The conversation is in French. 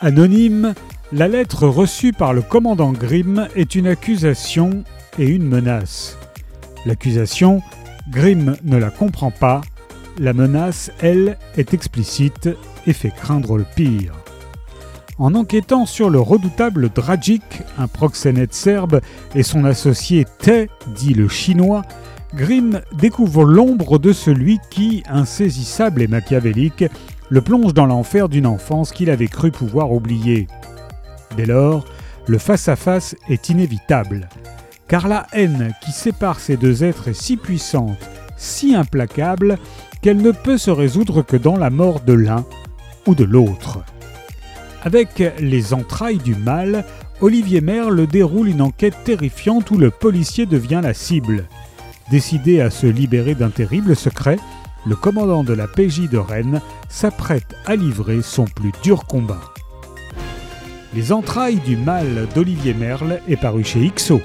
Anonyme, la lettre reçue par le commandant Grimm est une accusation et une menace. L'accusation, Grimm ne la comprend pas. La menace, elle, est explicite et fait craindre le pire. En enquêtant sur le redoutable Dragic, un proxénète serbe, et son associé Te, dit le chinois, Grimm découvre l'ombre de celui qui, insaisissable et machiavélique, le plonge dans l'enfer d'une enfance qu'il avait cru pouvoir oublier. Dès lors, le face-à-face est inévitable, car la haine qui sépare ces deux êtres est si puissante, si implacable, qu'elle ne peut se résoudre que dans la mort de l'un ou de l'autre. Avec les entrailles du mal, Olivier Merle déroule une enquête terrifiante où le policier devient la cible. Décidé à se libérer d'un terrible secret, le commandant de la PJ de Rennes s'apprête à livrer son plus dur combat. Les entrailles du mal d'Olivier Merle est paru chez Ixo.